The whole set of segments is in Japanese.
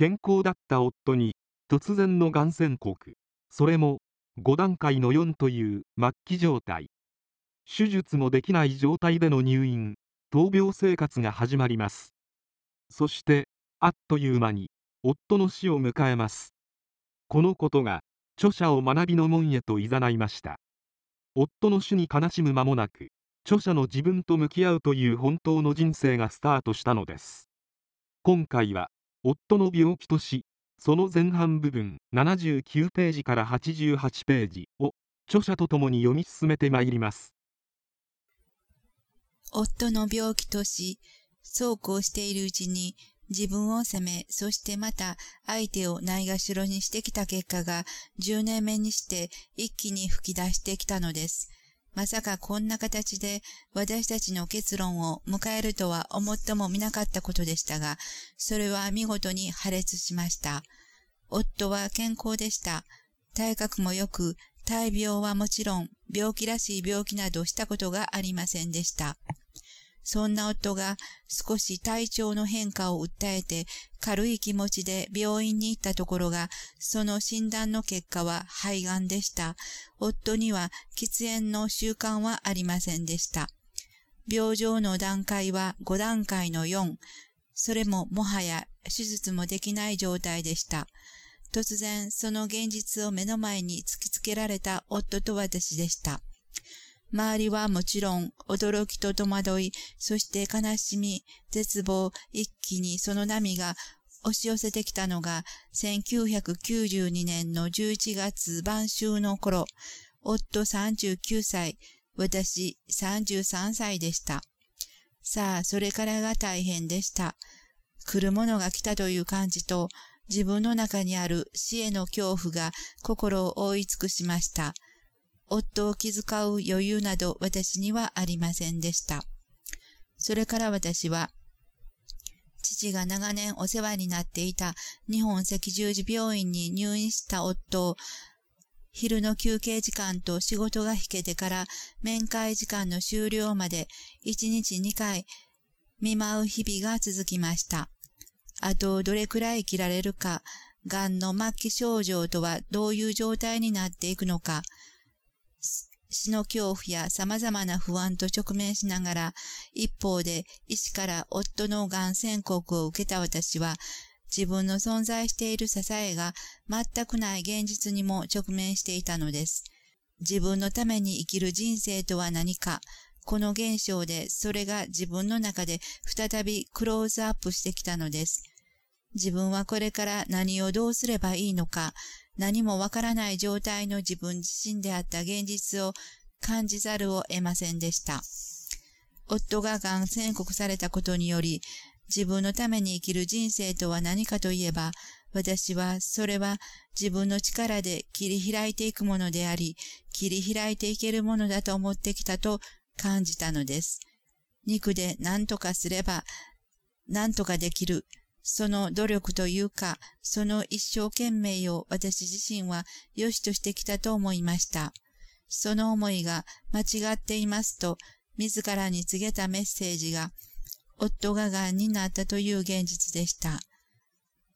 健康だった夫に突然のがん宣告それも5段階の4という末期状態。手術もできない状態での入院。闘病生活が始まります。そしてあっという間に夫の死を迎えます。このことが著者を学びの門へと誘いました。夫の死に悲しむ間もなく著者の自分と向き合うという本当の人生がスタートしたのです。今回は夫の病気と死その前半部分79ページから88ページを著者とともに読み進めてまいります夫の病気と死そうこうしているうちに自分を責め、そしてまた相手をないがしろにしてきた結果が10年目にして一気に吹き出してきたのです。まさかこんな形で私たちの結論を迎えるとは思ってもみなかったことでしたが、それは見事に破裂しました。夫は健康でした。体格も良く、大病はもちろん病気らしい病気などしたことがありませんでした。そんな夫が少し体調の変化を訴えて軽い気持ちで病院に行ったところが、その診断の結果は肺がんでした。夫には喫煙の習慣はありませんでした。病状の段階は5段階の4。それももはや手術もできない状態でした。突然その現実を目の前に突きつけられた夫と私でした。周りはもちろん驚きと戸惑い、そして悲しみ、絶望、一気にその波が押し寄せてきたのが1992年の11月晩秋の頃、夫39歳、私33歳でした。さあ、それからが大変でした。来るものが来たという感じと、自分の中にある死への恐怖が心を覆い尽くしました。夫を気遣う余裕など私にはありませんでした。それから私は、父が長年お世話になっていた日本赤十字病院に入院した夫を、昼の休憩時間と仕事が引けてから面会時間の終了まで1日2回見舞う日々が続きました。あとどれくらい生きられるか、癌の末期症状とはどういう状態になっていくのか、死の恐怖や様々な不安と直面しながら、一方で医師から夫の癌宣告を受けた私は、自分の存在している支えが全くない現実にも直面していたのです。自分のために生きる人生とは何か、この現象でそれが自分の中で再びクローズアップしてきたのです。自分はこれから何をどうすればいいのか、何もわからない状態の自分自身であった現実を感じざるを得ませんでした。夫が癌宣告されたことにより、自分のために生きる人生とは何かといえば、私はそれは自分の力で切り開いていくものであり、切り開いていけるものだと思ってきたと感じたのです。肉で何とかすれば、何とかできる。その努力というか、その一生懸命を私自身は良しとしてきたと思いました。その思いが間違っていますと、自らに告げたメッセージが、夫が癌になったという現実でした。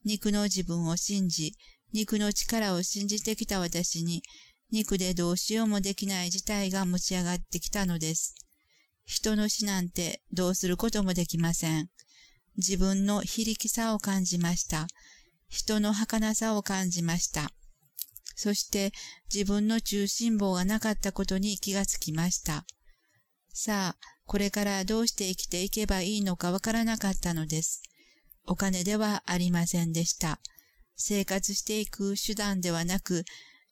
肉の自分を信じ、肉の力を信じてきた私に、肉でどうしようもできない事態が持ち上がってきたのです。人の死なんてどうすることもできません。自分の非力さを感じました。人の儚さを感じました。そして自分の中心棒がなかったことに気がつきました。さあ、これからどうして生きていけばいいのかわからなかったのです。お金ではありませんでした。生活していく手段ではなく、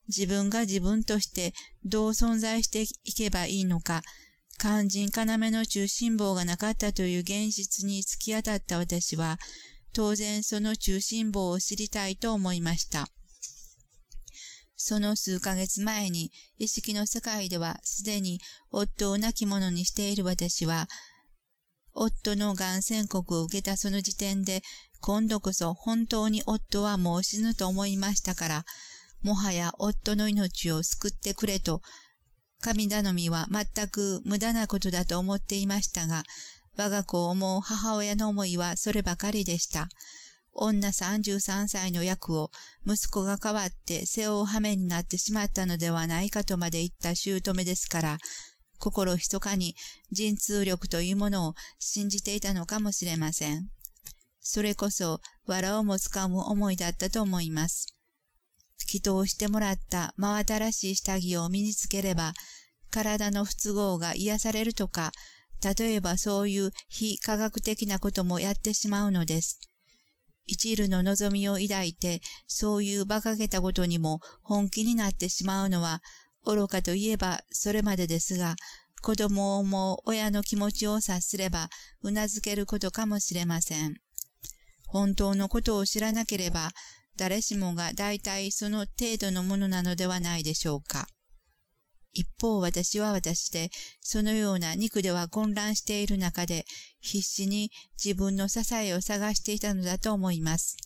自分が自分としてどう存在していけばいいのか、肝心要の中心棒がなかったという現実に突き当たった私は、当然その中心棒を知りたいと思いました。その数ヶ月前に、意識の世界ではすでに夫を亡き者にしている私は、夫の癌宣告を受けたその時点で、今度こそ本当に夫はもう死ぬと思いましたから、もはや夫の命を救ってくれと神頼みは全く無駄なことだと思っていましたが、我が子を思う母親の思いはそればかりでした。女33歳の役を息子が変わって背負う羽目になってしまったのではないかとまで言った姑ですから、心ひそかに陣痛力というものを信じていたのかもしれません。それこそ、藁をもつかむ思いだったと思います。祈祷してもらった真新しい下着を身につければ、体の不都合が癒されるとか、例えばそういう非科学的なこともやってしまうのです。一縷の望みを抱いて、そういう馬鹿げたことにも本気になってしまうのは、愚かといえばそれまでですが、子供を思う親の気持ちを察すれば、頷けることかもしれません。本当のことを知らなければ、誰しもが大体その程度のものなのではないでしょうか。一方私は私で、そのような肉では混乱している中で、必死に自分の支えを探していたのだと思います。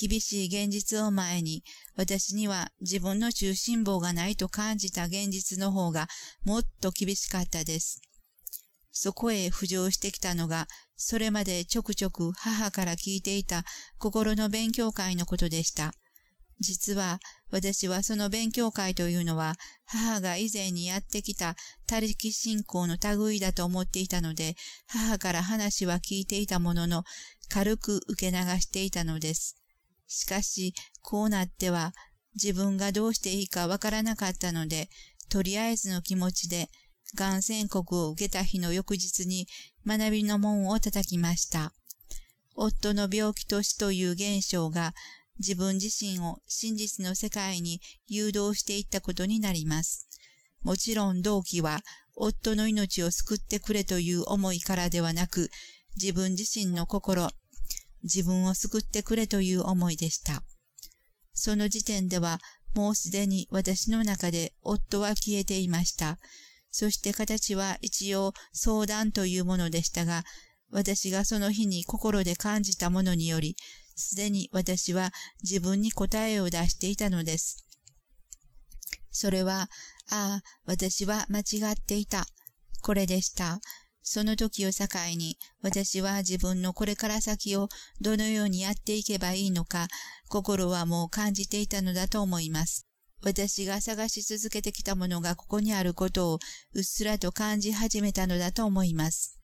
厳しい現実を前に、私には自分の中心棒がないと感じた現実の方がもっと厳しかったです。そこへ浮上してきたのが、それまでちょくちょく母から聞いていた心の勉強会のことでした。実は私はその勉強会というのは母が以前にやってきた他力信仰の類だと思っていたので母から話は聞いていたものの軽く受け流していたのです。しかしこうなっては自分がどうしていいかわからなかったのでとりあえずの気持ちでがん宣告を受けた日の翌日に学びの門を叩きました。夫の病気と死という現象が自分自身を真実の世界に誘導していったことになります。もちろん動機は夫の命を救ってくれという思いからではなく、自分自身の心、自分を救ってくれという思いでした。その時点ではもうすでに私の中で夫は消えていました。そして形は一応相談というものでしたが、私がその日に心で感じたものにより、すでに私は自分に答えを出していたのです。それは、ああ、私は間違っていた。これでした。その時を境に、私は自分のこれから先をどのようにやっていけばいいのか、心はもう感じていたのだと思います。私が探し続けてきたものがここにあることをうっすらと感じ始めたのだと思います。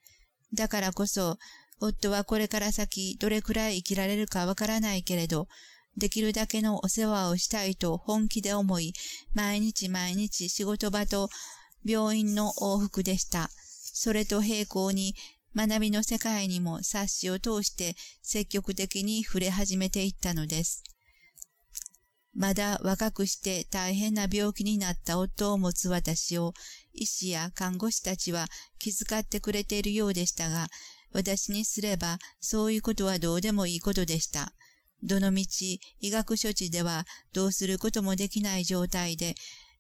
だからこそ、夫はこれから先どれくらい生きられるかわからないけれど、できるだけのお世話をしたいと本気で思い、毎日毎日仕事場と病院の往復でした。それと並行に学びの世界にも冊子を通して積極的に触れ始めていったのです。まだ若くして大変な病気になった夫を持つ私を医師や看護師たちは気遣ってくれているようでしたが、私にすればそういうことはどうでもいいことでした。どのみち医学処置ではどうすることもできない状態で、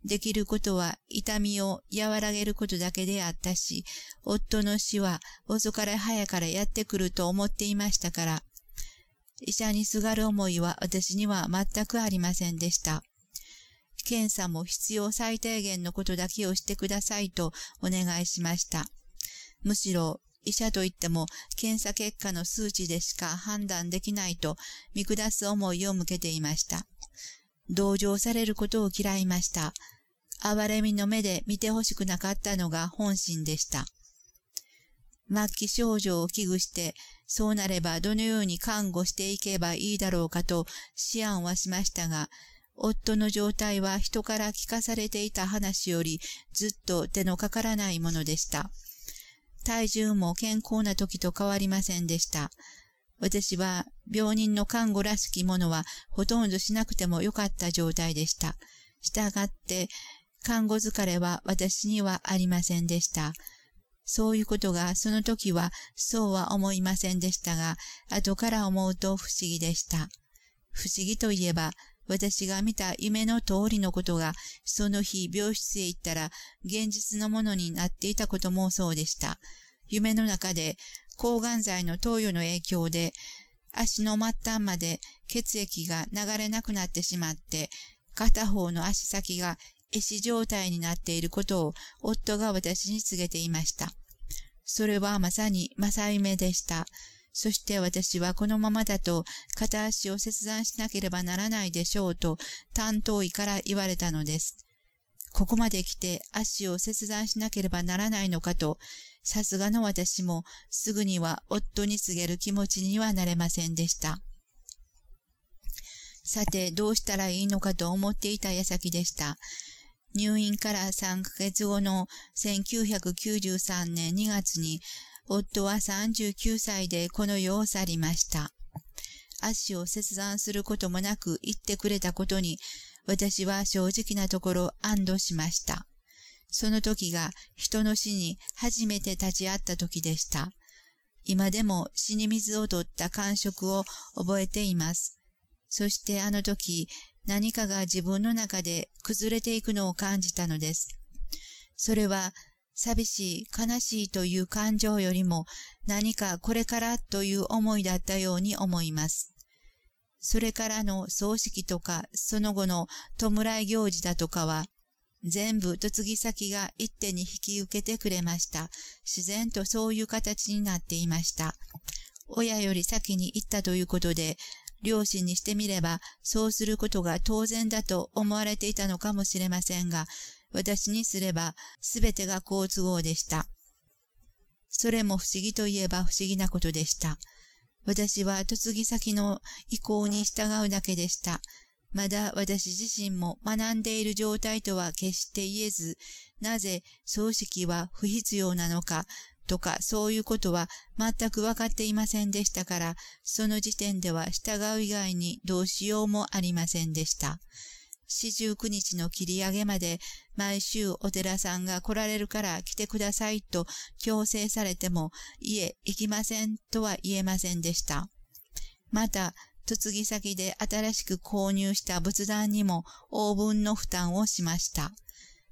できることは痛みを和らげることだけであったし、夫の死は遅かれ早からやってくると思っていましたから、医者にすがる思いは私には全くありませんでした。検査も必要最低限のことだけをしてくださいとお願いしました。むしろ医者といっても検査結果の数値でしか判断できないと見下す思いを向けていました。同情されることを嫌いました。哀れみの目で見てほしくなかったのが本心でした。末期症状を危惧して、そうなればどのように看護していけばいいだろうかと思案はしましたが、夫の状態は人から聞かされていた話よりずっと手のかからないものでした。体重も健康な時と変わりませんでした。私は病人の看護らしきものはほとんどしなくてもよかった状態でした。したがって、看護疲れは私にはありませんでした。そういうことがその時はそうは思いませんでしたが、後から思うと不思議でした。不思議といえば、私が見た夢の通りのことが、その日病室へ行ったら現実のものになっていたこともそうでした。夢の中で抗がん剤の投与の影響で足の末端まで血液が流れなくなってしまって、片方の足先が壊死状態になっていることを夫が私に告げていました。それはまさに正夢でした。そして私はこのままだと片足を切断しなければならないでしょうと担当医から言われたのです。ここまで来て足を切断しなければならないのかと、さすがの私もすぐには夫に告げる気持ちにはなれませんでした。さて、どうしたらいいのかと思っていた矢先でした。入院から3ヶ月後の1993年2月に、夫は39歳でこの世を去りました。足を切断することもなく言ってくれたことに、私は正直なところ安堵しました。その時が人の死に初めて立ち会った時でした。今でも死に水を取った感触を覚えています。そしてあの時何かが自分の中で崩れていくのを感じたのです。それは寂しい、悲しいという感情よりも何かこれからという思いだったように思います。それからの葬式とか、その後の弔い行事だとかは、全部嫁ぎ先が一手に引き受けてくれました。自然とそういう形になっていました。親より先に行ったということで、両親にしてみれば、そうすることが当然だと思われていたのかもしれませんが、私にすれば、すべてが好都合でした。それも不思議といえば不思議なことでした。私は嫁ぎ先の意向に従うだけでした。まだ私自身も学んでいる状態とは決して言えず、なぜ葬式は不必要なのかとかそういうことは全く分かっていませんでしたから、その時点では従う以外にどうしようもありませんでした。四十九日の切り上げまで毎週お寺さんが来られるから来てくださいと強制されても、いえ、行きませんとは言えませんでした。また、嫁ぎ先で新しく購入した仏壇にも応分の負担をしました。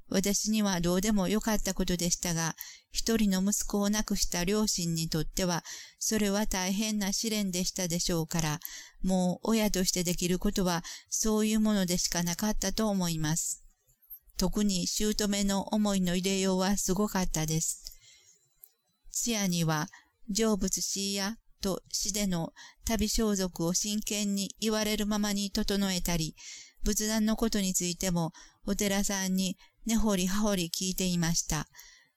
私にはどうでもよかったことでしたが、一人の息子を亡くした両親にとっては、それは大変な試練でしたでしょうから、もう親としてできることはそういうものでしかなかったと思います。特に姑の思いの入れようはすごかったです。通夜には、成仏しやと死での旅装束を真剣に言われるままに整えたり、仏壇のことについてもお寺さんに根掘り葉掘り聞いていました。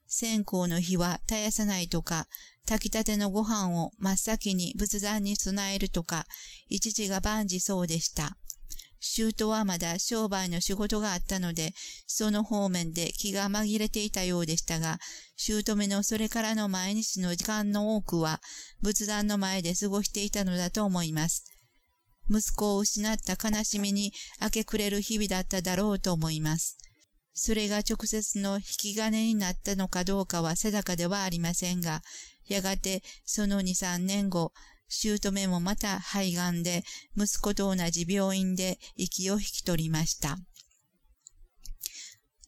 線香の火は絶やさないとか、炊きたてのご飯を真っ先に仏壇に備えるとか、一時が万事そうでした。舅はまだ商売の仕事があったので、その方面で気が紛れていたようでしたが、姑のそれからの毎日の時間の多くは、仏壇の前で過ごしていたのだと思います。息子を失った悲しみに明け暮れる日々だっただろうと思います。それが直接の引き金になったのかどうかは定かではありませんが、やがてその2、3年後、姑もまた肺がんで、息子と同じ病院で息を引き取りました。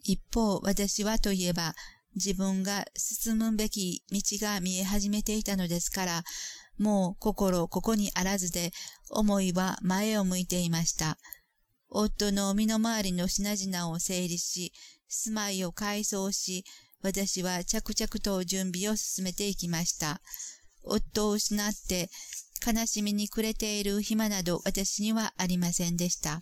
一方、私はといえば、自分が進むべき道が見え始めていたのですから、もう心ここにあらずで、思いは前を向いていました。夫の身の回りの品々を整理し、住まいを改装し、私は着々と準備を進めていきました。夫を失って悲しみに暮れている暇など私にはありませんでした。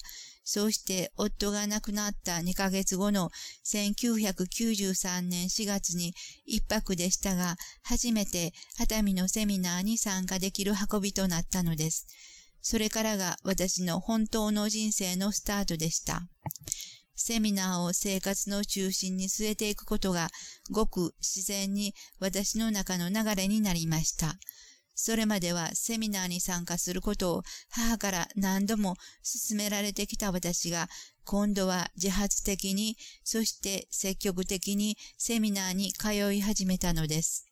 そうして夫が亡くなった2ヶ月後の1993年4月に一泊でしたが、初めて熱海のセミナーに参加できる運びとなったのです。それからが私の本当の人生のスタートでした。セミナーを生活の中心に据えていくことがごく自然に私の中の流れになりました。それまではセミナーに参加することを母から何度も勧められてきた私が今度は自発的に、そして積極的にセミナーに通い始めたのです。